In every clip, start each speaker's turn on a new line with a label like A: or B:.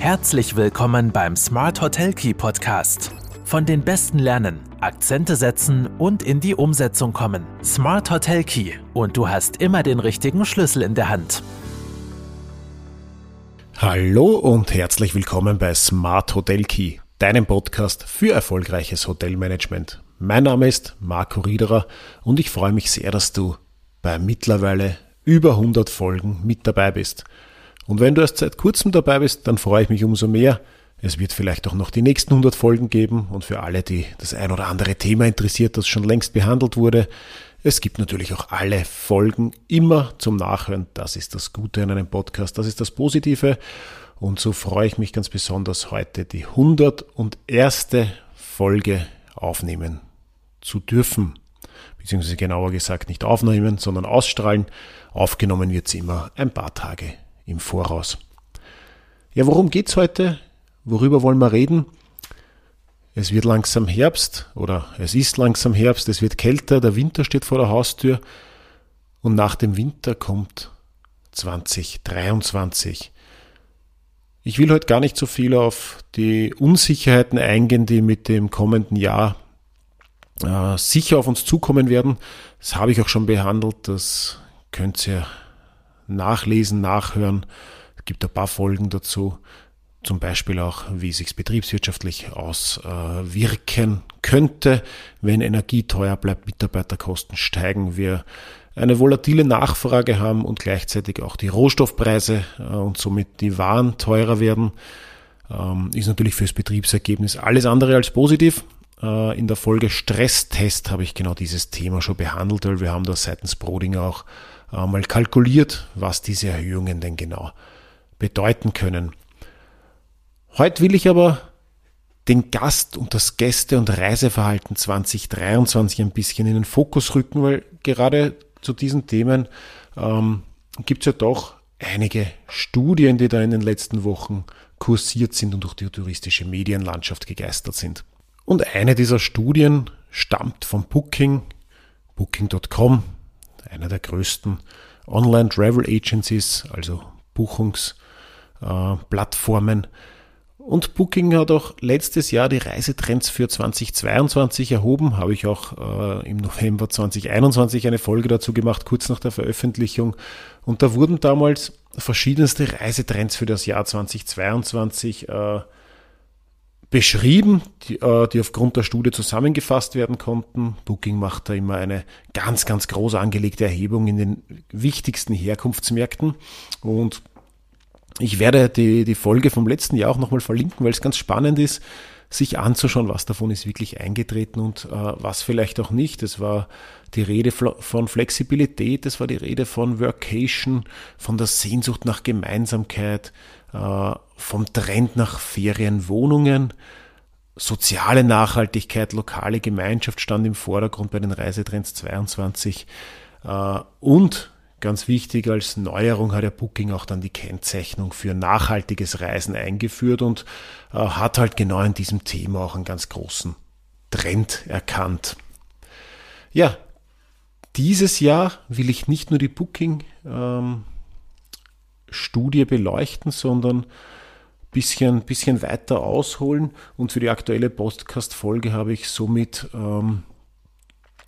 A: Herzlich willkommen beim Smart Hotel Key Podcast. Von den Besten lernen, Akzente setzen und in die Umsetzung kommen. Smart Hotel Key und du hast immer den richtigen Schlüssel in der Hand.
B: Hallo und herzlich willkommen bei Smart Hotel Key, deinem Podcast für erfolgreiches Hotelmanagement. Mein Name ist Marco Riederer und ich freue mich sehr, dass du bei mittlerweile über 100 Folgen mit dabei bist. Und wenn du erst seit kurzem dabei bist, dann freue ich mich umso mehr. Es wird vielleicht auch noch die nächsten 100 Folgen geben und für alle, die das ein oder andere Thema interessiert, das schon längst behandelt wurde, es gibt natürlich auch alle Folgen immer zum Nachhören. Das ist das Gute an einem Podcast, das ist das Positive. Und so freue ich mich ganz besonders heute die 101. Folge aufnehmen zu dürfen. Beziehungsweise genauer gesagt nicht aufnehmen, sondern ausstrahlen. Aufgenommen wird sie immer ein paar Tage im Voraus. Ja, worum geht's heute? Worüber wollen wir reden? Es wird langsam Herbst oder es ist langsam Herbst, es wird kälter, der Winter steht vor der Haustür und nach dem Winter kommt 2023. Ich will heute gar nicht so viel auf die Unsicherheiten eingehen, die mit dem kommenden Jahr äh, sicher auf uns zukommen werden. Das habe ich auch schon behandelt, das könnt ihr nachlesen, nachhören. Es gibt ein paar Folgen dazu. Zum Beispiel auch, wie sich betriebswirtschaftlich auswirken könnte, wenn Energie teuer bleibt, Mitarbeiterkosten steigen, wir eine volatile Nachfrage haben und gleichzeitig auch die Rohstoffpreise äh, und somit die Waren teurer werden, ähm, ist natürlich fürs Betriebsergebnis alles andere als positiv. Äh, in der Folge Stresstest habe ich genau dieses Thema schon behandelt, weil wir haben da seitens Broding auch mal kalkuliert, was diese Erhöhungen denn genau bedeuten können. Heute will ich aber den Gast und das Gäste- und Reiseverhalten 2023 ein bisschen in den Fokus rücken, weil gerade zu diesen Themen ähm, gibt es ja doch einige Studien, die da in den letzten Wochen kursiert sind und durch die touristische Medienlandschaft gegeistert sind. Und eine dieser Studien stammt von Booking, Booking.com, einer der größten Online-Travel Agencies, also Buchungsplattformen. Äh, und Booking hat auch letztes Jahr die Reisetrends für 2022 erhoben. Habe ich auch äh, im November 2021 eine Folge dazu gemacht, kurz nach der Veröffentlichung. Und da wurden damals verschiedenste Reisetrends für das Jahr 2022 äh, beschrieben, die, äh, die aufgrund der Studie zusammengefasst werden konnten. Booking macht da immer eine ganz, ganz groß angelegte Erhebung in den wichtigsten Herkunftsmärkten. Und ich werde die, die Folge vom letzten Jahr auch nochmal verlinken, weil es ganz spannend ist, sich anzuschauen, was davon ist wirklich eingetreten und äh, was vielleicht auch nicht. Es war die Rede von Flexibilität, es war die Rede von Workation, von der Sehnsucht nach Gemeinsamkeit, vom Trend nach Ferienwohnungen. Soziale Nachhaltigkeit, lokale Gemeinschaft stand im Vordergrund bei den Reisetrends 22. Äh, und ganz wichtig als Neuerung hat der Booking auch dann die Kennzeichnung für nachhaltiges Reisen eingeführt und äh, hat halt genau in diesem Thema auch einen ganz großen Trend erkannt. Ja, dieses Jahr will ich nicht nur die Booking ähm, Studie beleuchten, sondern bisschen, bisschen weiter ausholen. Und für die aktuelle Podcast-Folge habe ich somit ähm,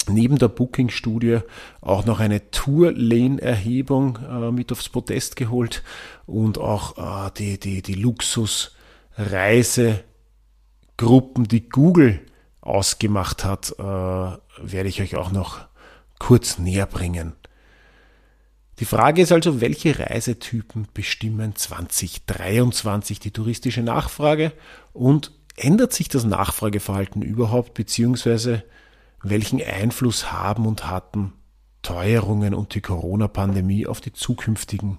B: neben der Booking-Studie auch noch eine Tour-Lane-Erhebung äh, mit aufs Podest geholt und auch äh, die, die, die Luxus-Reisegruppen, die Google ausgemacht hat, äh, werde ich euch auch noch kurz näher bringen. Die Frage ist also, welche Reisetypen bestimmen 2023 die touristische Nachfrage und ändert sich das Nachfrageverhalten überhaupt, beziehungsweise welchen Einfluss haben und hatten Teuerungen und die Corona-Pandemie auf die zukünftigen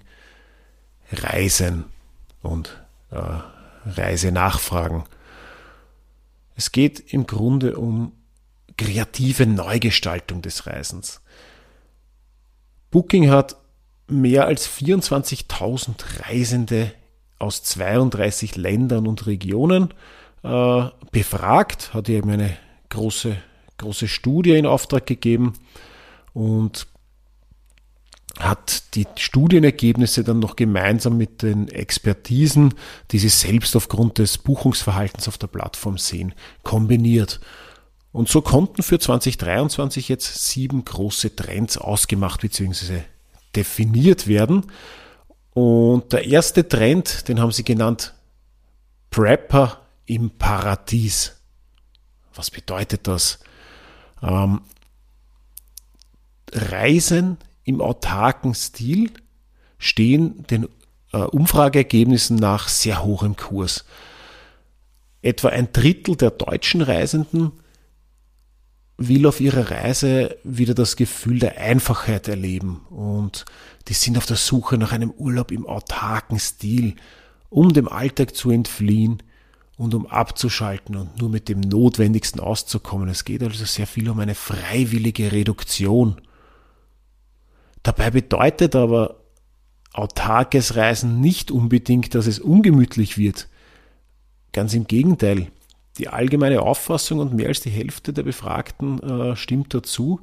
B: Reisen und äh, Reisenachfragen? Es geht im Grunde um kreative Neugestaltung des Reisens. Booking hat mehr als 24.000 Reisende aus 32 Ländern und Regionen äh, befragt, hat eben eine große, große Studie in Auftrag gegeben und hat die Studienergebnisse dann noch gemeinsam mit den Expertisen, die sie selbst aufgrund des Buchungsverhaltens auf der Plattform sehen, kombiniert. Und so konnten für 2023 jetzt sieben große Trends ausgemacht bzw. definiert werden. Und der erste Trend, den haben sie genannt Prepper im Paradies. Was bedeutet das? Ähm, Reisen im autarken Stil stehen den äh, Umfrageergebnissen nach sehr hoch im Kurs. Etwa ein Drittel der deutschen Reisenden will auf ihrer Reise wieder das Gefühl der Einfachheit erleben und die sind auf der Suche nach einem Urlaub im autarken Stil, um dem Alltag zu entfliehen und um abzuschalten und nur mit dem Notwendigsten auszukommen. Es geht also sehr viel um eine freiwillige Reduktion. Dabei bedeutet aber autarkes Reisen nicht unbedingt, dass es ungemütlich wird. Ganz im Gegenteil. Die allgemeine Auffassung und mehr als die Hälfte der Befragten äh, stimmt dazu,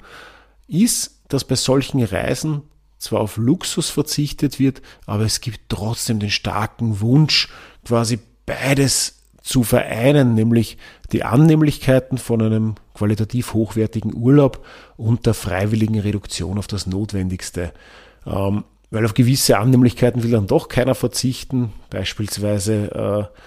B: ist, dass bei solchen Reisen zwar auf Luxus verzichtet wird, aber es gibt trotzdem den starken Wunsch, quasi beides zu vereinen, nämlich die Annehmlichkeiten von einem qualitativ hochwertigen Urlaub und der freiwilligen Reduktion auf das Notwendigste. Ähm, weil auf gewisse Annehmlichkeiten will dann doch keiner verzichten, beispielsweise äh,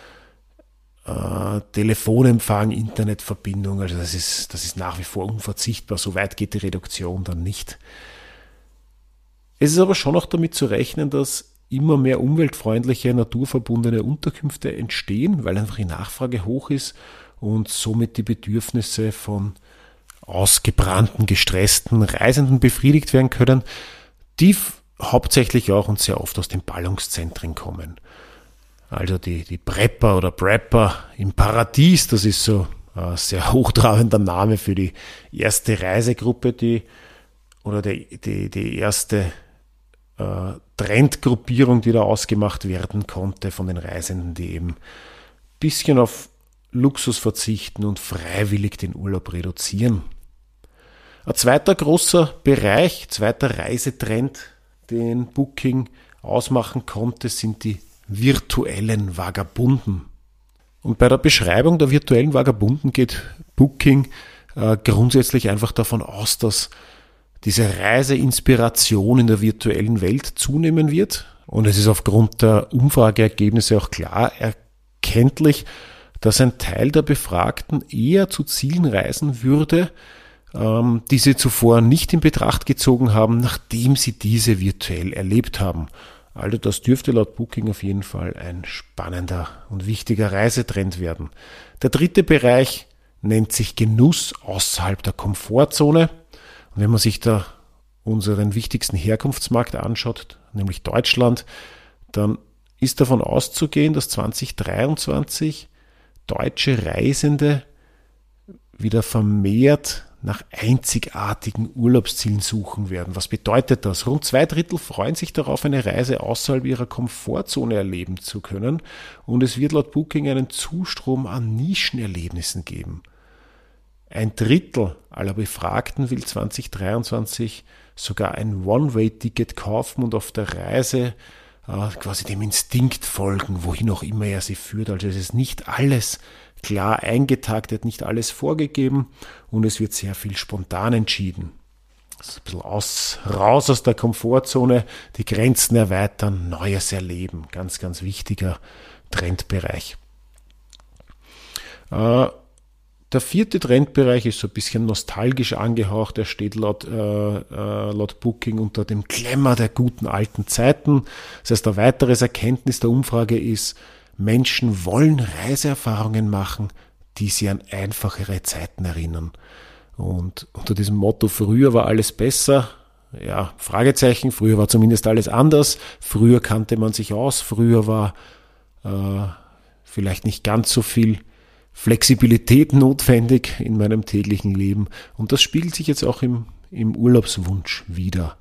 B: äh, Telefonempfang, Internetverbindung, also das ist, das ist nach wie vor unverzichtbar, so weit geht die Reduktion dann nicht. Es ist aber schon auch damit zu rechnen, dass immer mehr umweltfreundliche, naturverbundene Unterkünfte entstehen, weil einfach die Nachfrage hoch ist und somit die Bedürfnisse von ausgebrannten, gestressten Reisenden befriedigt werden können, die hauptsächlich auch und sehr oft aus den Ballungszentren kommen. Also die, die Prepper oder Prepper im Paradies, das ist so ein sehr hochtrabender Name für die erste Reisegruppe, die oder die, die, die erste äh, Trendgruppierung, die da ausgemacht werden konnte von den Reisenden, die eben ein bisschen auf Luxus verzichten und freiwillig den Urlaub reduzieren. Ein zweiter großer Bereich, zweiter Reisetrend, den Booking ausmachen konnte, sind die virtuellen Vagabunden. Und bei der Beschreibung der virtuellen Vagabunden geht Booking äh, grundsätzlich einfach davon aus, dass diese Reiseinspiration in der virtuellen Welt zunehmen wird. Und es ist aufgrund der Umfrageergebnisse auch klar erkenntlich, dass ein Teil der Befragten eher zu Zielen reisen würde, ähm, die sie zuvor nicht in Betracht gezogen haben, nachdem sie diese virtuell erlebt haben. Also das dürfte laut Booking auf jeden Fall ein spannender und wichtiger Reisetrend werden. Der dritte Bereich nennt sich Genuss außerhalb der Komfortzone. Und wenn man sich da unseren wichtigsten Herkunftsmarkt anschaut, nämlich Deutschland, dann ist davon auszugehen, dass 2023 deutsche Reisende wieder vermehrt nach einzigartigen Urlaubszielen suchen werden. Was bedeutet das? Rund zwei Drittel freuen sich darauf, eine Reise außerhalb ihrer Komfortzone erleben zu können und es wird laut Booking einen Zustrom an Nischenerlebnissen geben. Ein Drittel aller Befragten will 2023 sogar ein One-Way-Ticket kaufen und auf der Reise äh, quasi dem Instinkt folgen, wohin auch immer er sie führt. Also es ist nicht alles klar eingetaktet, nicht alles vorgegeben und es wird sehr viel spontan entschieden. Also ein bisschen aus, raus aus der Komfortzone, die Grenzen erweitern, Neues erleben. Ganz, ganz wichtiger Trendbereich. Äh, der vierte Trendbereich ist so ein bisschen nostalgisch angehaucht. Er steht laut, äh, äh, laut Booking unter dem Klemmer der guten alten Zeiten. Das heißt, ein weiteres Erkenntnis der Umfrage ist, Menschen wollen Reiseerfahrungen machen, die sie an einfachere Zeiten erinnern. Und unter diesem Motto, früher war alles besser, ja, Fragezeichen, früher war zumindest alles anders, früher kannte man sich aus, früher war äh, vielleicht nicht ganz so viel Flexibilität notwendig in meinem täglichen Leben. Und das spiegelt sich jetzt auch im, im Urlaubswunsch wieder.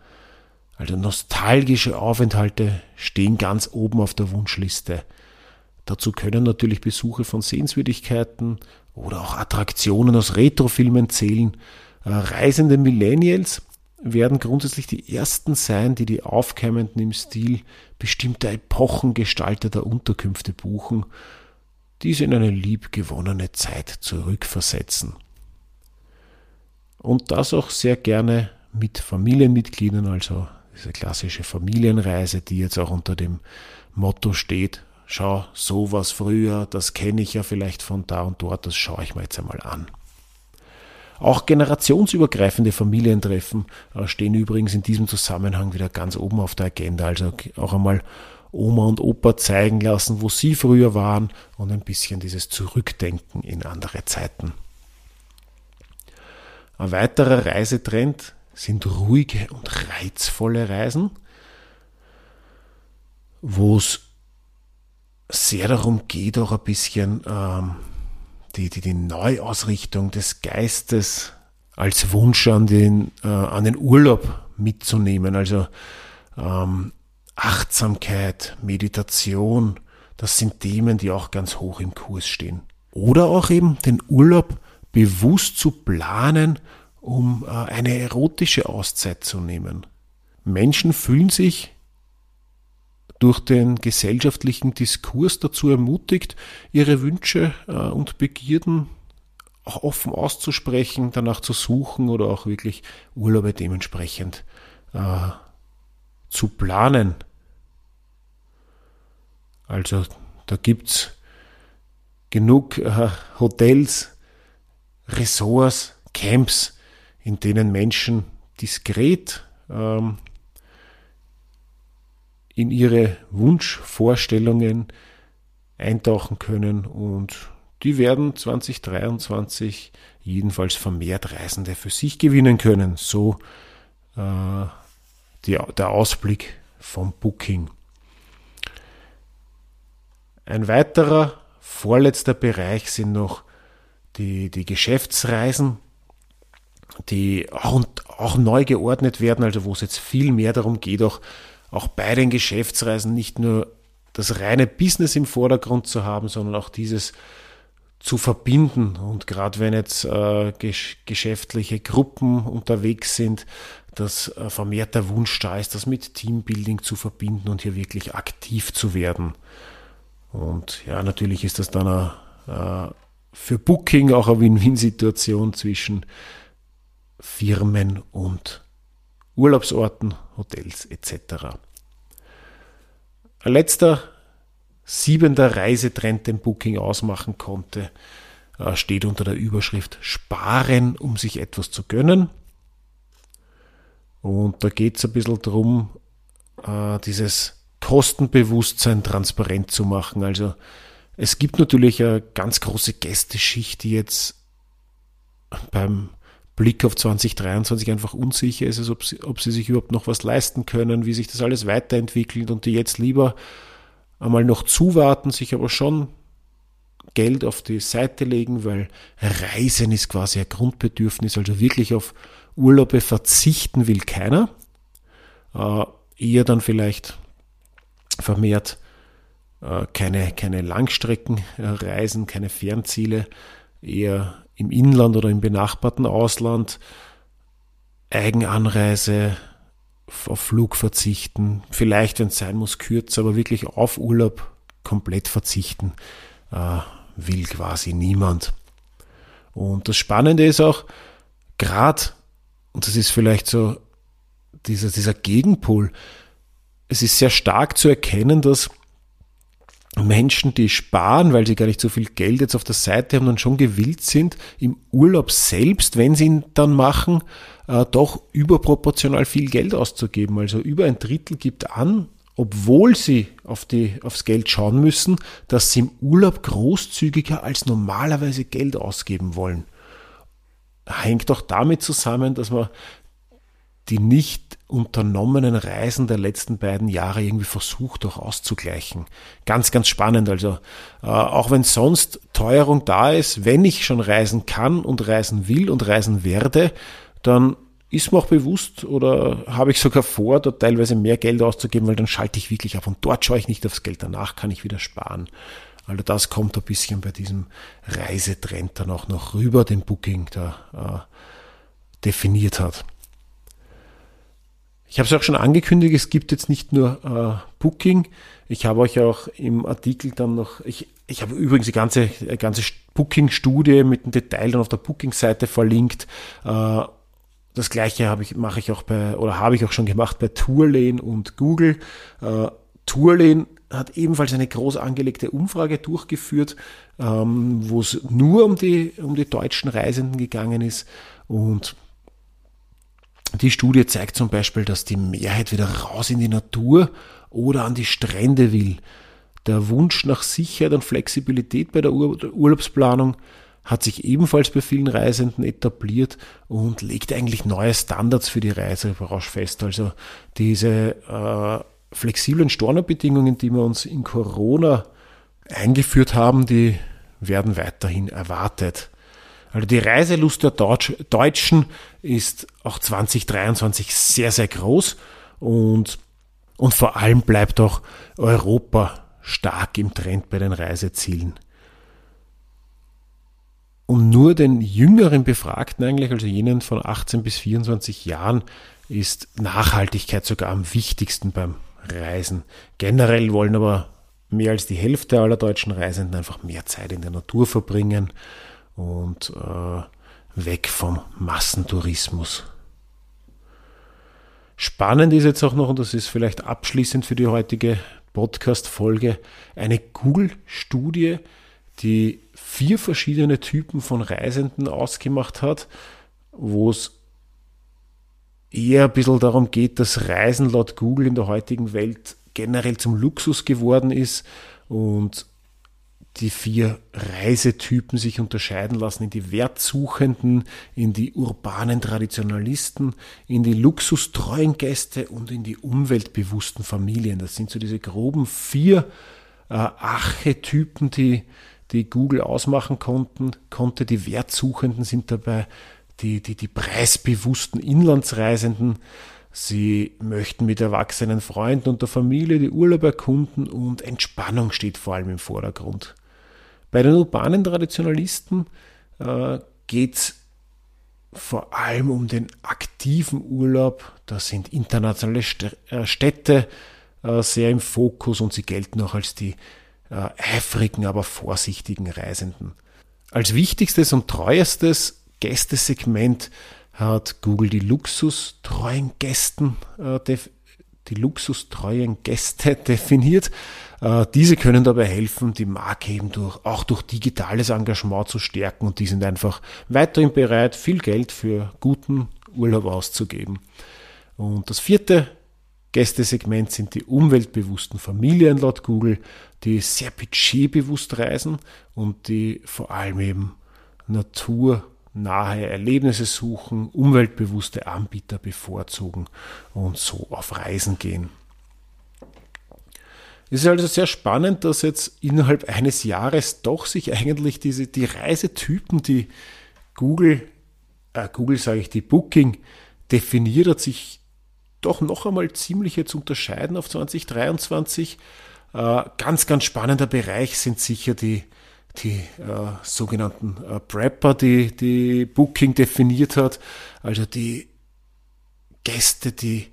B: Also nostalgische Aufenthalte stehen ganz oben auf der Wunschliste. Dazu können natürlich Besuche von Sehenswürdigkeiten oder auch Attraktionen aus Retrofilmen zählen. Äh, reisende Millennials werden grundsätzlich die ersten sein, die die Aufkeimenden im Stil bestimmter Epochen gestalteter Unterkünfte buchen, diese in eine liebgewonnene Zeit zurückversetzen. Und das auch sehr gerne mit Familienmitgliedern, also diese klassische Familienreise, die jetzt auch unter dem Motto steht, schau, sowas früher, das kenne ich ja vielleicht von da und dort, das schaue ich mir jetzt einmal an. Auch generationsübergreifende Familientreffen äh, stehen übrigens in diesem Zusammenhang wieder ganz oben auf der Agenda. Also auch einmal Oma und Opa zeigen lassen, wo sie früher waren und ein bisschen dieses Zurückdenken in andere Zeiten. Ein weiterer Reisetrend sind ruhige und reizvolle Reisen, wo es sehr darum geht, auch ein bisschen ähm, die, die, die Neuausrichtung des Geistes als Wunsch an den, äh, an den Urlaub mitzunehmen. Also ähm, Achtsamkeit, Meditation, das sind Themen, die auch ganz hoch im Kurs stehen. Oder auch eben den Urlaub bewusst zu planen, um äh, eine erotische Auszeit zu nehmen. Menschen fühlen sich durch den gesellschaftlichen Diskurs dazu ermutigt, ihre Wünsche äh, und Begierden auch offen auszusprechen, danach zu suchen oder auch wirklich Urlaube dementsprechend äh, zu planen. Also da gibt es genug äh, Hotels, Ressorts, Camps, in denen Menschen diskret ähm, in ihre Wunschvorstellungen eintauchen können und die werden 2023 jedenfalls vermehrt Reisende für sich gewinnen können. So äh, die, der Ausblick vom Booking. Ein weiterer, vorletzter Bereich sind noch die, die Geschäftsreisen, die auch, auch neu geordnet werden, also wo es jetzt viel mehr darum geht, auch auch bei den Geschäftsreisen nicht nur das reine Business im Vordergrund zu haben, sondern auch dieses zu verbinden. Und gerade wenn jetzt äh, gesch geschäftliche Gruppen unterwegs sind, dass äh, vermehrt Wunsch da ist, das mit Teambuilding zu verbinden und hier wirklich aktiv zu werden. Und ja, natürlich ist das dann äh, für Booking auch eine Win-Win-Situation zwischen Firmen und Urlaubsorten, Hotels etc. Ein letzter siebender Reisetrend, den Booking ausmachen konnte, äh, steht unter der Überschrift Sparen, um sich etwas zu gönnen. Und da geht es ein bisschen darum, äh, dieses Kostenbewusstsein transparent zu machen. Also es gibt natürlich eine ganz große Gästeschicht, die jetzt beim Blick auf 2023 einfach unsicher ist, ob sie, ob sie sich überhaupt noch was leisten können, wie sich das alles weiterentwickelt und die jetzt lieber einmal noch zuwarten, sich aber schon Geld auf die Seite legen, weil Reisen ist quasi ein Grundbedürfnis, also wirklich auf Urlaube verzichten will keiner. Äh, eher dann vielleicht vermehrt äh, keine, keine Langstreckenreisen, keine Fernziele, eher im Inland oder im benachbarten Ausland, Eigenanreise, auf Flug verzichten, vielleicht, wenn es sein muss, kürzer, aber wirklich auf Urlaub komplett verzichten, äh, will quasi niemand. Und das Spannende ist auch, gerade, und das ist vielleicht so dieser, dieser Gegenpol, es ist sehr stark zu erkennen, dass Menschen, die sparen, weil sie gar nicht so viel Geld jetzt auf der Seite haben und schon gewillt sind, im Urlaub selbst, wenn sie ihn dann machen, äh, doch überproportional viel Geld auszugeben. Also über ein Drittel gibt an, obwohl sie auf die, aufs Geld schauen müssen, dass sie im Urlaub großzügiger als normalerweise Geld ausgeben wollen. Hängt auch damit zusammen, dass man die nicht unternommenen Reisen der letzten beiden Jahre irgendwie versucht auch auszugleichen. Ganz, ganz spannend. Also äh, auch wenn sonst Teuerung da ist, wenn ich schon reisen kann und reisen will und reisen werde, dann ist mir auch bewusst oder habe ich sogar vor, dort teilweise mehr Geld auszugeben, weil dann schalte ich wirklich ab und dort schaue ich nicht aufs Geld. Danach kann ich wieder sparen. Also das kommt ein bisschen bei diesem Reisetrend dann auch noch rüber, den Booking da äh, definiert hat. Ich habe es auch schon angekündigt, es gibt jetzt nicht nur äh, Booking. Ich habe euch auch im Artikel dann noch, ich, ich habe übrigens die ganze, ganze Booking-Studie mit dem Detail dann auf der Booking-Seite verlinkt. Äh, das gleiche habe ich, mache ich auch bei, oder habe ich auch schon gemacht bei Tourlane und Google. Äh, Tourlane hat ebenfalls eine groß angelegte Umfrage durchgeführt, ähm, wo es nur um die, um die deutschen Reisenden gegangen ist. Und die Studie zeigt zum Beispiel, dass die Mehrheit wieder raus in die Natur oder an die Strände will. Der Wunsch nach Sicherheit und Flexibilität bei der Ur Urlaubsplanung hat sich ebenfalls bei vielen Reisenden etabliert und legt eigentlich neue Standards für die Reisebranche fest. Also diese äh, flexiblen Stornobedingungen, die wir uns in Corona eingeführt haben, die werden weiterhin erwartet. Also die Reiselust der Deutsch, Deutschen ist auch 2023 sehr, sehr groß und, und vor allem bleibt auch Europa stark im Trend bei den Reisezielen. Und nur den jüngeren Befragten eigentlich, also jenen von 18 bis 24 Jahren, ist Nachhaltigkeit sogar am wichtigsten beim Reisen. Generell wollen aber mehr als die Hälfte aller deutschen Reisenden einfach mehr Zeit in der Natur verbringen und äh, weg vom Massentourismus. Spannend ist jetzt auch noch, und das ist vielleicht abschließend für die heutige Podcast-Folge, eine Google-Studie, die vier verschiedene Typen von Reisenden ausgemacht hat, wo es eher ein bisschen darum geht, dass Reisen laut Google in der heutigen Welt generell zum Luxus geworden ist und die vier Reisetypen sich unterscheiden lassen in die Wertsuchenden, in die urbanen Traditionalisten, in die luxustreuen Gäste und in die umweltbewussten Familien. Das sind so diese groben vier äh, Archetypen, die, die Google ausmachen konnten, konnte. Die Wertsuchenden sind dabei die, die, die preisbewussten Inlandsreisenden. Sie möchten mit erwachsenen Freunden und der Familie die Urlaub erkunden und Entspannung steht vor allem im Vordergrund. Bei den urbanen Traditionalisten äh, geht es vor allem um den aktiven Urlaub. Da sind internationale äh, Städte äh, sehr im Fokus und sie gelten auch als die äh, eifrigen, aber vorsichtigen Reisenden. Als wichtigstes und treuestes Gästesegment hat Google die luxustreuen Gästen äh, die luxustreuen Gäste definiert. Äh, diese können dabei helfen, die Marke eben durch, auch durch digitales Engagement zu stärken und die sind einfach weiterhin bereit, viel Geld für guten Urlaub auszugeben. Und das vierte Gästesegment sind die umweltbewussten Familien laut Google, die sehr budgetbewusst reisen und die vor allem eben Natur nahe Erlebnisse suchen, umweltbewusste Anbieter bevorzugen und so auf Reisen gehen. Es ist also sehr spannend, dass jetzt innerhalb eines Jahres doch sich eigentlich diese, die Reisetypen, die Google, äh, Google sage ich, die Booking definiert hat, sich doch noch einmal ziemlich jetzt unterscheiden auf 2023. Äh, ganz, ganz spannender Bereich sind sicher die die äh, sogenannten äh, Prepper, die, die Booking definiert hat, also die Gäste, die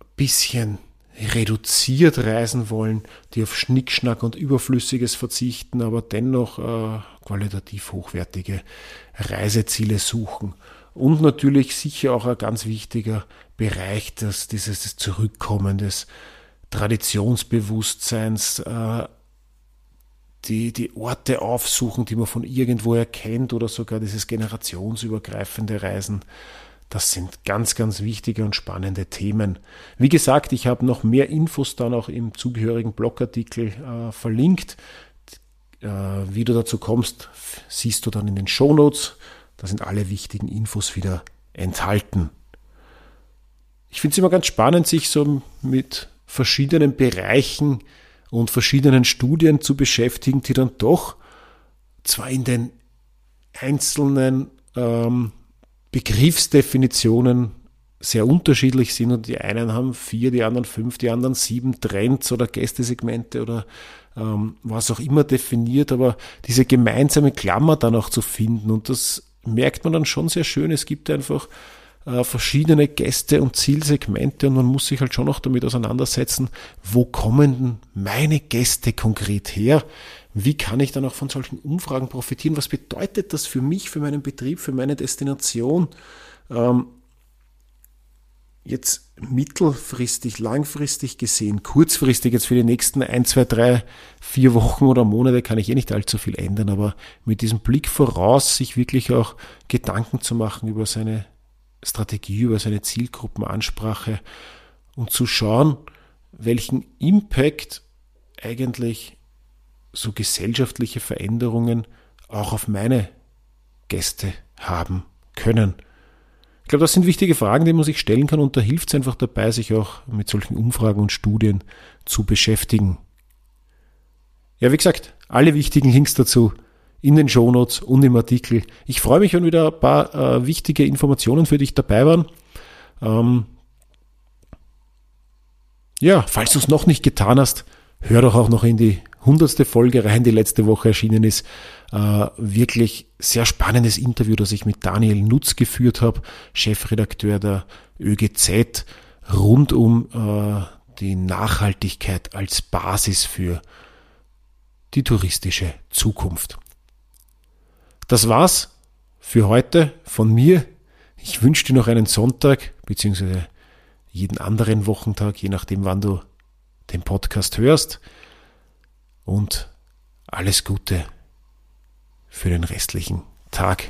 B: ein bisschen reduziert reisen wollen, die auf Schnickschnack und Überflüssiges verzichten, aber dennoch äh, qualitativ hochwertige Reiseziele suchen. Und natürlich sicher auch ein ganz wichtiger Bereich, dass dieses Zurückkommen des Traditionsbewusstseins, äh, die, die Orte aufsuchen, die man von irgendwo erkennt oder sogar dieses generationsübergreifende Reisen. Das sind ganz, ganz wichtige und spannende Themen. Wie gesagt, ich habe noch mehr Infos dann auch im zugehörigen Blogartikel äh, verlinkt. Äh, wie du dazu kommst, siehst du dann in den Shownotes. Da sind alle wichtigen Infos wieder enthalten. Ich finde es immer ganz spannend, sich so mit verschiedenen Bereichen und verschiedenen Studien zu beschäftigen, die dann doch zwar in den einzelnen ähm, Begriffsdefinitionen sehr unterschiedlich sind und die einen haben vier, die anderen fünf, die anderen sieben Trends oder Gästesegmente oder ähm, was auch immer definiert, aber diese gemeinsame Klammer dann auch zu finden und das merkt man dann schon sehr schön. Es gibt einfach äh, verschiedene Gäste und Zielsegmente und man muss sich halt schon auch damit auseinandersetzen, wo kommen denn meine Gäste konkret her? Wie kann ich dann auch von solchen Umfragen profitieren? Was bedeutet das für mich, für meinen Betrieb, für meine Destination? Ähm, jetzt mittelfristig, langfristig gesehen, kurzfristig jetzt für die nächsten ein, zwei, drei, vier Wochen oder Monate kann ich eh nicht allzu viel ändern, aber mit diesem Blick voraus, sich wirklich auch Gedanken zu machen über seine Strategie, über seine Zielgruppenansprache und zu schauen, welchen Impact eigentlich so gesellschaftliche Veränderungen auch auf meine Gäste haben können. Ich glaube, das sind wichtige Fragen, die man sich stellen kann und da hilft es einfach dabei, sich auch mit solchen Umfragen und Studien zu beschäftigen. Ja, wie gesagt, alle wichtigen Links dazu in den Shownotes und im Artikel. Ich freue mich, wenn wieder ein paar äh, wichtige Informationen für dich dabei waren. Ähm ja, falls du es noch nicht getan hast, hör doch auch noch in die hundertste Folge rein, die letzte Woche erschienen ist. Äh, wirklich sehr spannendes Interview, das ich mit Daniel Nutz geführt habe, Chefredakteur der ÖGZ, rund um äh, die Nachhaltigkeit als Basis für die touristische Zukunft. Das war's für heute von mir. Ich wünsche dir noch einen Sonntag, beziehungsweise jeden anderen Wochentag, je nachdem, wann du den Podcast hörst und alles Gute für den restlichen Tag.